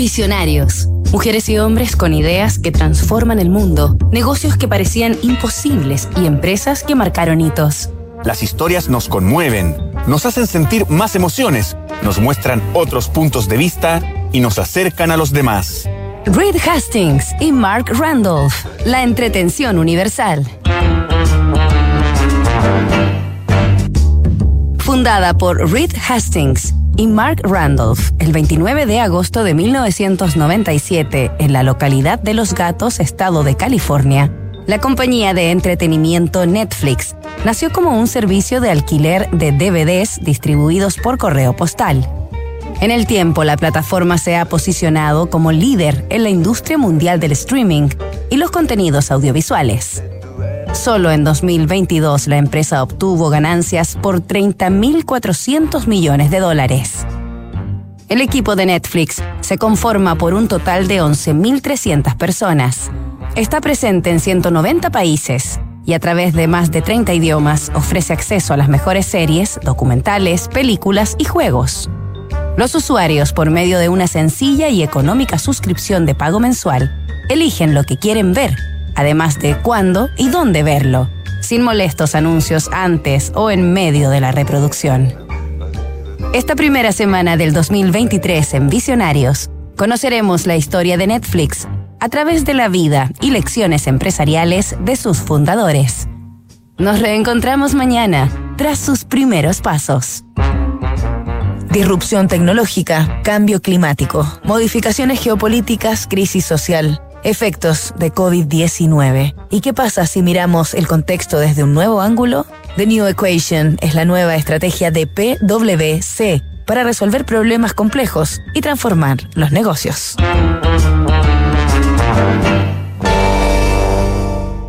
Visionarios. Mujeres y hombres con ideas que transforman el mundo, negocios que parecían imposibles y empresas que marcaron hitos. Las historias nos conmueven, nos hacen sentir más emociones, nos muestran otros puntos de vista y nos acercan a los demás. Reed Hastings y Mark Randolph, la entretención universal. Fundada por Reed Hastings y Mark Randolph el 29 de agosto de 1997 en la localidad de Los Gatos, estado de California, la compañía de entretenimiento Netflix nació como un servicio de alquiler de DVDs distribuidos por correo postal. En el tiempo, la plataforma se ha posicionado como líder en la industria mundial del streaming y los contenidos audiovisuales. Solo en 2022 la empresa obtuvo ganancias por 30.400 millones de dólares. El equipo de Netflix se conforma por un total de 11.300 personas. Está presente en 190 países y a través de más de 30 idiomas ofrece acceso a las mejores series, documentales, películas y juegos. Los usuarios, por medio de una sencilla y económica suscripción de pago mensual, eligen lo que quieren ver, además de cuándo y dónde verlo, sin molestos anuncios antes o en medio de la reproducción. Esta primera semana del 2023 en Visionarios, conoceremos la historia de Netflix a través de la vida y lecciones empresariales de sus fundadores. Nos reencontramos mañana tras sus primeros pasos. Disrupción tecnológica, cambio climático, modificaciones geopolíticas, crisis social, efectos de COVID-19. ¿Y qué pasa si miramos el contexto desde un nuevo ángulo? The New Equation es la nueva estrategia de PwC para resolver problemas complejos y transformar los negocios.